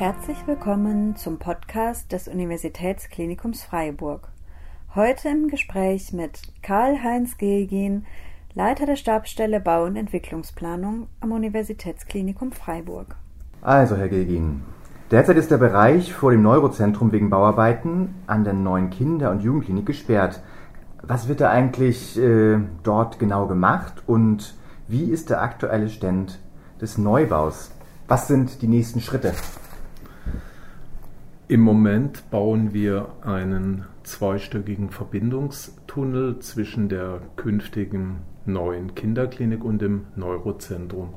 Herzlich willkommen zum Podcast des Universitätsklinikums Freiburg. Heute im Gespräch mit Karl-Heinz Gegin, Leiter der Stabsstelle Bau- und Entwicklungsplanung am Universitätsklinikum Freiburg. Also, Herr Gegin, derzeit ist der Bereich vor dem Neurozentrum wegen Bauarbeiten an der neuen Kinder- und Jugendklinik gesperrt. Was wird da eigentlich äh, dort genau gemacht und wie ist der aktuelle Stand des Neubaus? Was sind die nächsten Schritte? Im Moment bauen wir einen zweistöckigen Verbindungstunnel zwischen der künftigen neuen Kinderklinik und dem Neurozentrum.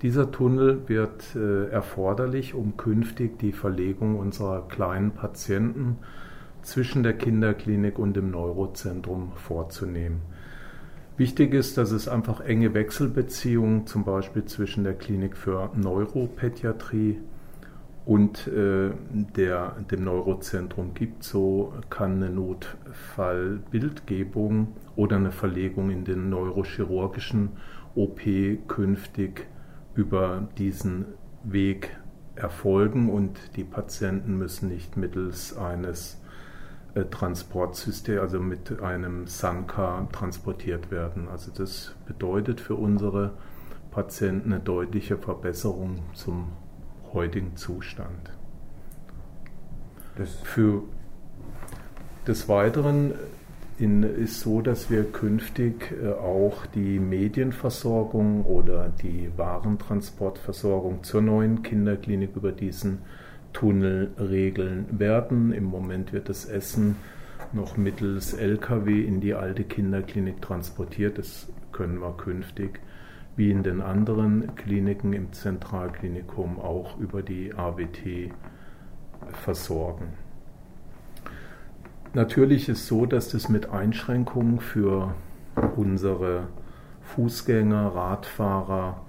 Dieser Tunnel wird äh, erforderlich, um künftig die Verlegung unserer kleinen Patienten zwischen der Kinderklinik und dem Neurozentrum vorzunehmen. Wichtig ist, dass es einfach enge Wechselbeziehungen zum Beispiel zwischen der Klinik für Neuropädiatrie und äh, der, dem Neurozentrum gibt. So kann eine Notfallbildgebung oder eine Verlegung in den neurochirurgischen OP künftig über diesen Weg erfolgen und die Patienten müssen nicht mittels eines äh, Transportsystem, also mit einem Sanka transportiert werden. Also das bedeutet für unsere Patienten eine deutliche Verbesserung zum heutigen Zustand. Das für des Weiteren in, ist so, dass wir künftig äh, auch die Medienversorgung oder die Warentransportversorgung zur neuen Kinderklinik über diesen Tunnel regeln werden. Im Moment wird das Essen noch mittels Lkw in die alte Kinderklinik transportiert. Das können wir künftig wie in den anderen Kliniken im Zentralklinikum auch über die AWT versorgen. Natürlich ist so, dass das mit Einschränkungen für unsere Fußgänger, Radfahrer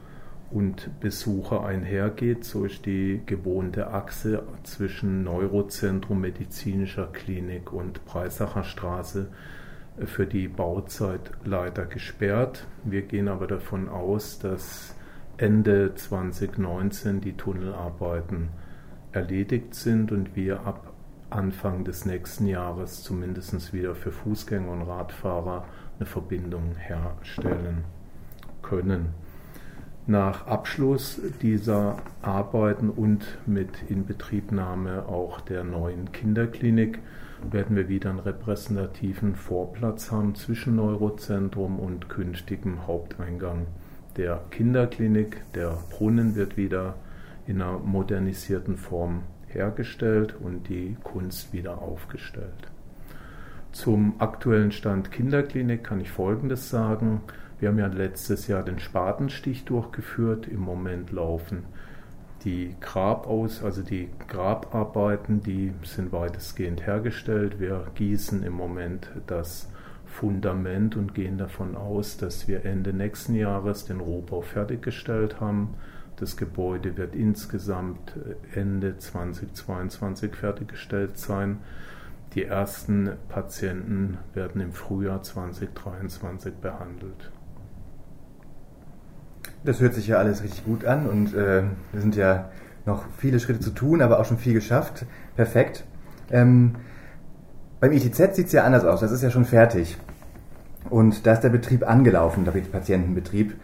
und Besucher einhergeht. So ist die gewohnte Achse zwischen Neurozentrum medizinischer Klinik und Breisacher Straße für die Bauzeit leider gesperrt. Wir gehen aber davon aus, dass Ende 2019 die Tunnelarbeiten erledigt sind und wir ab Anfang des nächsten Jahres zumindest wieder für Fußgänger und Radfahrer eine Verbindung herstellen können. Nach Abschluss dieser Arbeiten und mit Inbetriebnahme auch der neuen Kinderklinik werden wir wieder einen repräsentativen Vorplatz haben zwischen Neurozentrum und künftigem Haupteingang der Kinderklinik. Der Brunnen wird wieder in einer modernisierten Form hergestellt und die Kunst wieder aufgestellt. Zum aktuellen Stand Kinderklinik kann ich Folgendes sagen. Wir haben ja letztes Jahr den Spatenstich durchgeführt. Im Moment laufen die Grabaus, also die Grabarbeiten, die sind weitestgehend hergestellt. Wir gießen im Moment das Fundament und gehen davon aus, dass wir Ende nächsten Jahres den Rohbau fertiggestellt haben. Das Gebäude wird insgesamt Ende 2022 fertiggestellt sein. Die ersten Patienten werden im Frühjahr 2023 behandelt. Das hört sich ja alles richtig gut an und äh, wir sind ja noch viele Schritte zu tun, aber auch schon viel geschafft. Perfekt. Ähm, beim ITZ sieht es ja anders aus, das ist ja schon fertig. Und da ist der Betrieb angelaufen, der Patientenbetrieb.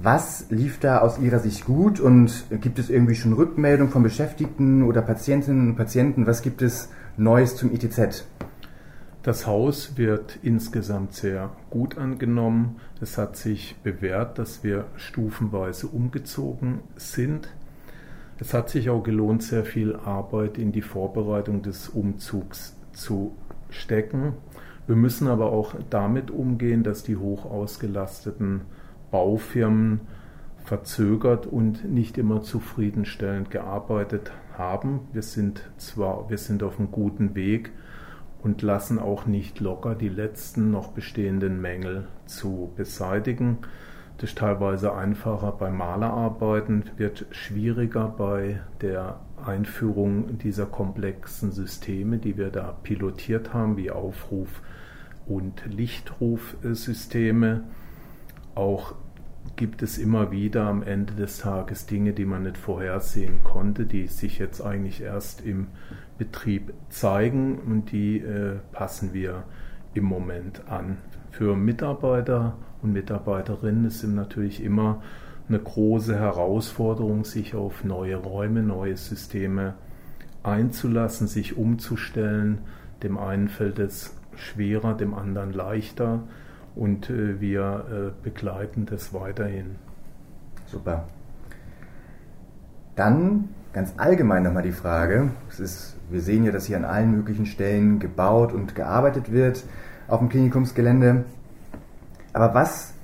Was lief da aus Ihrer Sicht gut und gibt es irgendwie schon Rückmeldung von Beschäftigten oder Patientinnen und Patienten? Was gibt es Neues zum ITZ? Das Haus wird insgesamt sehr gut angenommen. Es hat sich bewährt, dass wir stufenweise umgezogen sind. Es hat sich auch gelohnt, sehr viel Arbeit in die Vorbereitung des Umzugs zu stecken. Wir müssen aber auch damit umgehen, dass die hoch ausgelasteten Baufirmen verzögert und nicht immer zufriedenstellend gearbeitet haben. Wir sind zwar, wir sind auf einem guten Weg, und lassen auch nicht locker, die letzten noch bestehenden Mängel zu beseitigen. Das ist teilweise einfacher bei Malerarbeiten, wird schwieriger bei der Einführung dieser komplexen Systeme, die wir da pilotiert haben, wie Aufruf- und Lichtrufsysteme. Auch gibt es immer wieder am Ende des Tages Dinge, die man nicht vorhersehen konnte, die sich jetzt eigentlich erst im Betrieb zeigen und die äh, passen wir im Moment an. Für Mitarbeiter und Mitarbeiterinnen ist es natürlich immer eine große Herausforderung, sich auf neue Räume, neue Systeme einzulassen, sich umzustellen. Dem einen fällt es schwerer, dem anderen leichter und äh, wir äh, begleiten das weiterhin. Super. Dann ganz allgemein nochmal die Frage. Es ist, wir sehen ja, dass hier an allen möglichen Stellen gebaut und gearbeitet wird auf dem Klinikumsgelände. Aber was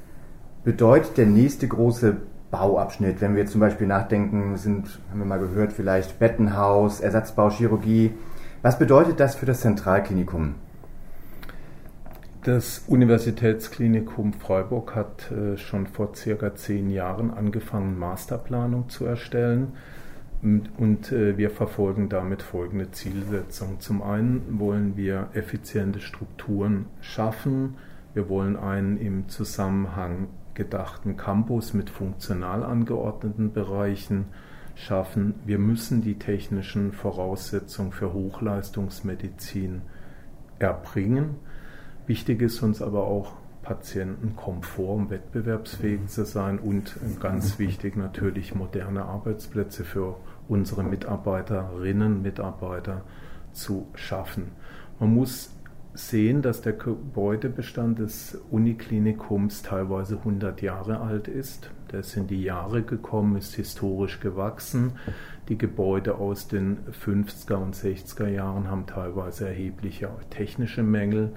bedeutet der nächste große Bauabschnitt, wenn wir zum Beispiel nachdenken, sind, haben wir mal gehört, vielleicht Bettenhaus, Ersatzbauchirurgie. Was bedeutet das für das Zentralklinikum? Das Universitätsklinikum Freiburg hat äh, schon vor circa zehn Jahren angefangen, Masterplanung zu erstellen. Und äh, wir verfolgen damit folgende Zielsetzung. Zum einen wollen wir effiziente Strukturen schaffen. Wir wollen einen im Zusammenhang gedachten Campus mit funktional angeordneten Bereichen schaffen. Wir müssen die technischen Voraussetzungen für Hochleistungsmedizin erbringen. Wichtig ist uns aber auch Patientenkomfort, um wettbewerbsfähig zu sein und ganz wichtig natürlich moderne Arbeitsplätze für unsere Mitarbeiterinnen, Mitarbeiter zu schaffen. Man muss sehen, dass der Gebäudebestand des Uniklinikums teilweise 100 Jahre alt ist. Der ist in die Jahre gekommen, ist historisch gewachsen. Die Gebäude aus den 50er und 60er Jahren haben teilweise erhebliche technische Mängel.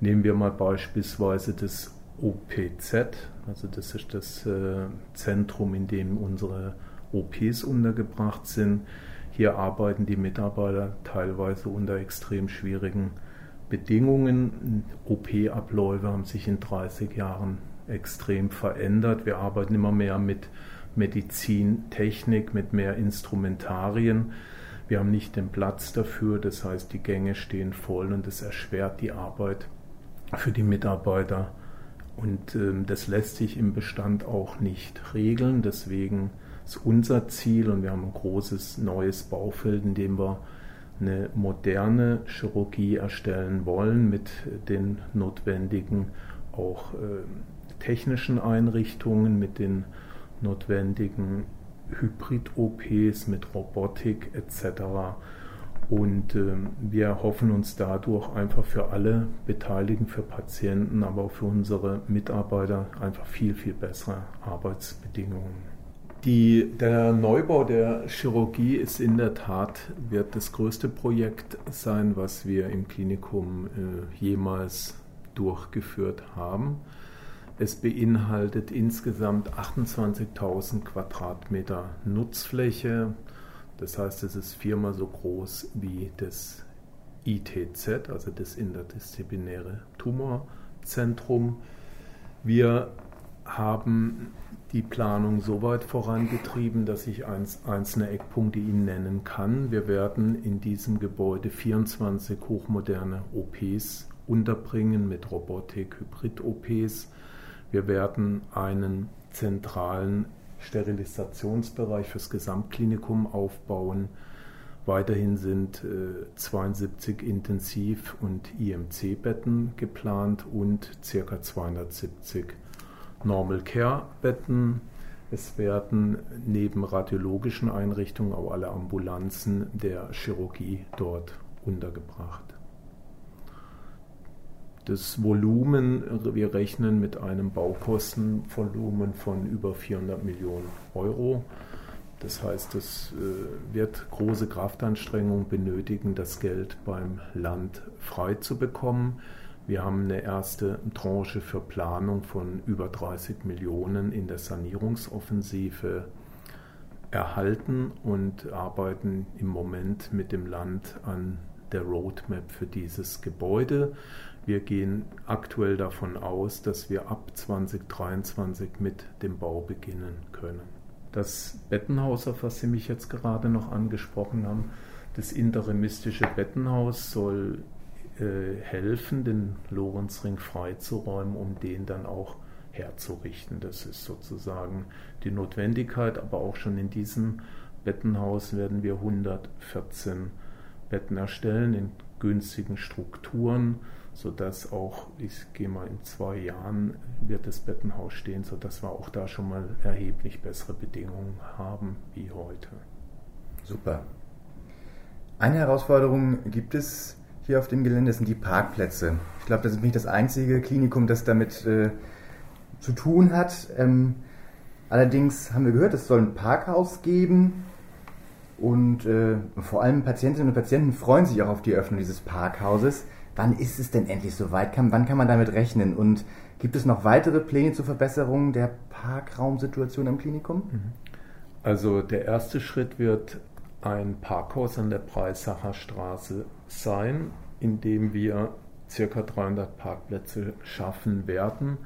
Nehmen wir mal beispielsweise das OPZ, also das ist das äh, Zentrum, in dem unsere OPs untergebracht sind. Hier arbeiten die Mitarbeiter teilweise unter extrem schwierigen Bedingungen. OP-Abläufe haben sich in 30 Jahren extrem verändert. Wir arbeiten immer mehr mit Medizintechnik, mit mehr Instrumentarien. Wir haben nicht den Platz dafür, das heißt, die Gänge stehen voll und es erschwert die Arbeit für die Mitarbeiter. Und ähm, das lässt sich im Bestand auch nicht regeln. Deswegen ist unser Ziel und wir haben ein großes neues Baufeld, in dem wir eine moderne Chirurgie erstellen wollen mit den notwendigen auch äh, technischen Einrichtungen, mit den notwendigen Hybrid-OPs, mit Robotik etc. Und äh, wir hoffen uns dadurch einfach für alle Beteiligten, für Patienten, aber auch für unsere Mitarbeiter einfach viel, viel bessere Arbeitsbedingungen. Die, der Neubau der Chirurgie ist in der Tat, wird das größte Projekt sein, was wir im Klinikum äh, jemals durchgeführt haben. Es beinhaltet insgesamt 28.000 Quadratmeter Nutzfläche, das heißt, es ist viermal so groß wie das ITZ, also das interdisziplinäre Tumorzentrum. Wir haben die Planung so weit vorangetrieben, dass ich einzelne Eckpunkte Ihnen nennen kann. Wir werden in diesem Gebäude 24 hochmoderne OPs unterbringen mit Robotik, Hybrid-OPs. Wir werden einen zentralen Sterilisationsbereich fürs Gesamtklinikum aufbauen. Weiterhin sind äh, 72 Intensiv- und IMC-Betten geplant und ca. 270 Normal Care-Betten. Es werden neben radiologischen Einrichtungen auch alle Ambulanzen der Chirurgie dort untergebracht das Volumen, wir rechnen mit einem Baukostenvolumen von über 400 Millionen Euro. Das heißt, es äh, wird große Kraftanstrengungen benötigen, das Geld beim Land frei zu bekommen. Wir haben eine erste Tranche für Planung von über 30 Millionen in der Sanierungsoffensive erhalten und arbeiten im Moment mit dem Land an der Roadmap für dieses Gebäude. Wir gehen aktuell davon aus, dass wir ab 2023 mit dem Bau beginnen können. Das Bettenhaus, auf was Sie mich jetzt gerade noch angesprochen haben, das interimistische Bettenhaus soll äh, helfen, den Lorenzring freizuräumen, um den dann auch herzurichten. Das ist sozusagen die Notwendigkeit, aber auch schon in diesem Bettenhaus werden wir 114 Betten erstellen in günstigen Strukturen, sodass auch, ich gehe mal in zwei Jahren, wird das Bettenhaus stehen, sodass wir auch da schon mal erheblich bessere Bedingungen haben wie heute. Super. Eine Herausforderung gibt es hier auf dem Gelände, sind die Parkplätze. Ich glaube, das ist nicht das einzige Klinikum, das damit äh, zu tun hat. Ähm, allerdings haben wir gehört, es soll ein Parkhaus geben. Und äh, vor allem Patientinnen und Patienten freuen sich auch auf die Eröffnung dieses Parkhauses. Wann ist es denn endlich soweit? Kann, wann kann man damit rechnen? Und gibt es noch weitere Pläne zur Verbesserung der Parkraumsituation im Klinikum? Mhm. Also der erste Schritt wird ein Parkhaus an der Breisacher Straße sein, in dem wir ca. 300 Parkplätze schaffen werden.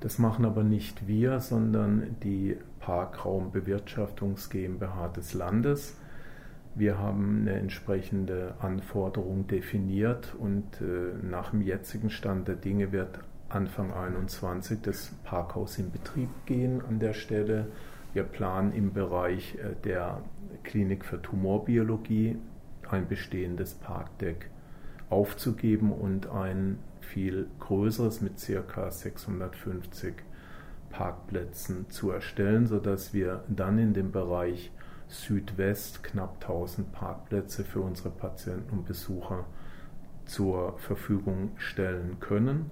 Das machen aber nicht wir, sondern die Parkraumbewirtschaftungs GmbH des Landes. Wir haben eine entsprechende Anforderung definiert und äh, nach dem jetzigen Stand der Dinge wird Anfang 2021 das Parkhaus in Betrieb gehen an der Stelle. Wir planen im Bereich äh, der Klinik für Tumorbiologie ein bestehendes Parkdeck aufzugeben und ein viel größeres mit ca. 650 Parkplätzen zu erstellen, sodass wir dann in dem Bereich Südwest knapp 1000 Parkplätze für unsere Patienten und Besucher zur Verfügung stellen können.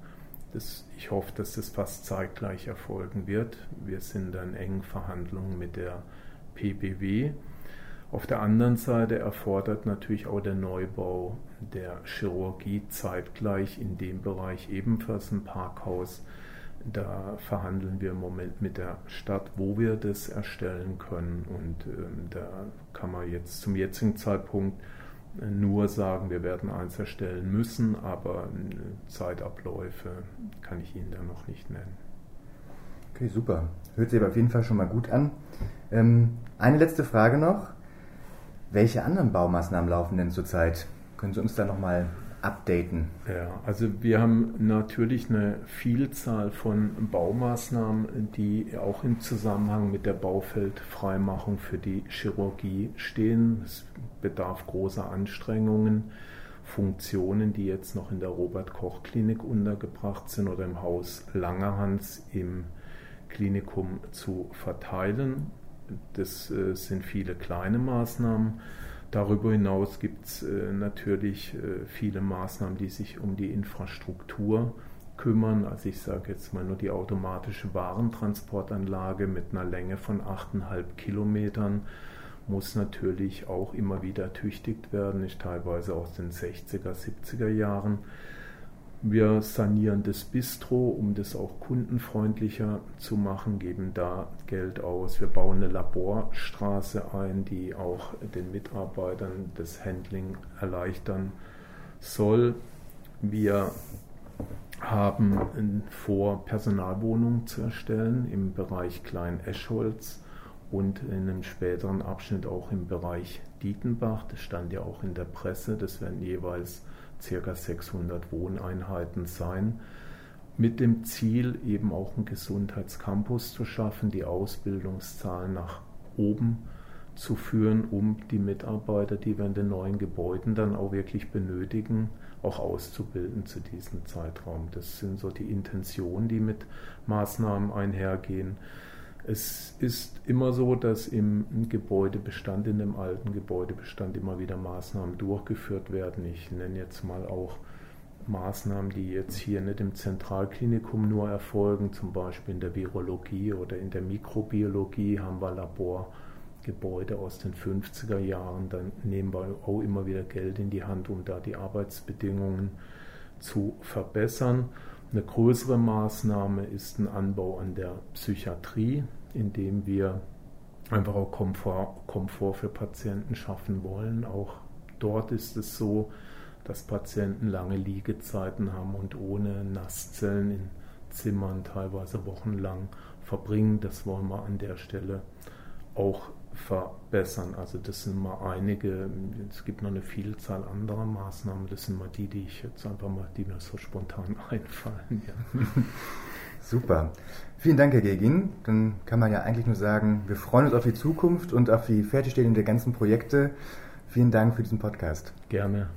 Das, ich hoffe, dass das fast zeitgleich erfolgen wird. Wir sind dann engen Verhandlungen mit der PBW. Auf der anderen Seite erfordert natürlich auch der Neubau der Chirurgie zeitgleich in dem Bereich ebenfalls ein Parkhaus da verhandeln wir im Moment mit der Stadt, wo wir das erstellen können. Und ähm, da kann man jetzt zum jetzigen Zeitpunkt äh, nur sagen, wir werden eins erstellen müssen, aber äh, Zeitabläufe kann ich Ihnen da noch nicht nennen. Okay, super. Hört sich aber auf jeden Fall schon mal gut an. Ähm, eine letzte Frage noch. Welche anderen Baumaßnahmen laufen denn zurzeit? Können Sie uns da nochmal updaten? Ja, also wir haben natürlich eine Vielzahl von Baumaßnahmen, die auch im Zusammenhang mit der Baufeldfreimachung für die Chirurgie stehen. Es bedarf großer Anstrengungen, Funktionen, die jetzt noch in der Robert Koch Klinik untergebracht sind oder im Haus Langerhans im Klinikum zu verteilen. Das äh, sind viele kleine Maßnahmen. Darüber hinaus gibt es äh, natürlich äh, viele Maßnahmen, die sich um die Infrastruktur kümmern. Also ich sage jetzt mal nur die automatische Warentransportanlage mit einer Länge von 8,5 Kilometern muss natürlich auch immer wieder ertüchtigt werden, ist teilweise aus den 60er, 70er Jahren. Wir sanieren das Bistro, um das auch kundenfreundlicher zu machen, geben da Geld aus. Wir bauen eine Laborstraße ein, die auch den Mitarbeitern das Handling erleichtern soll. Wir haben vor, Personalwohnungen zu erstellen im Bereich Klein-Eschholz und in einem späteren Abschnitt auch im Bereich Dietenbach. Das stand ja auch in der Presse. Das werden jeweils ca. 600 Wohneinheiten sein, mit dem Ziel eben auch einen Gesundheitscampus zu schaffen, die Ausbildungszahlen nach oben zu führen, um die Mitarbeiter, die wir in den neuen Gebäuden dann auch wirklich benötigen, auch auszubilden zu diesem Zeitraum. Das sind so die Intentionen, die mit Maßnahmen einhergehen. Es ist immer so, dass im Gebäudebestand, in dem alten Gebäudebestand immer wieder Maßnahmen durchgeführt werden. Ich nenne jetzt mal auch Maßnahmen, die jetzt hier nicht im Zentralklinikum nur erfolgen, zum Beispiel in der Virologie oder in der Mikrobiologie haben wir Laborgebäude aus den 50er Jahren. Dann nehmen wir auch immer wieder Geld in die Hand, um da die Arbeitsbedingungen zu verbessern. Eine größere Maßnahme ist ein Anbau an der Psychiatrie, indem wir einfach auch Komfort, Komfort für Patienten schaffen wollen. Auch dort ist es so, dass Patienten lange Liegezeiten haben und ohne Nasszellen in Zimmern teilweise wochenlang verbringen. Das wollen wir an der Stelle auch verbessern. Also das sind mal einige, es gibt noch eine Vielzahl anderer Maßnahmen, das sind mal die, die ich jetzt einfach mal, die mir so spontan einfallen. Ja. Super. Vielen Dank, Herr Gegin. Dann kann man ja eigentlich nur sagen, wir freuen uns auf die Zukunft und auf die Fertigstellung der ganzen Projekte. Vielen Dank für diesen Podcast. Gerne.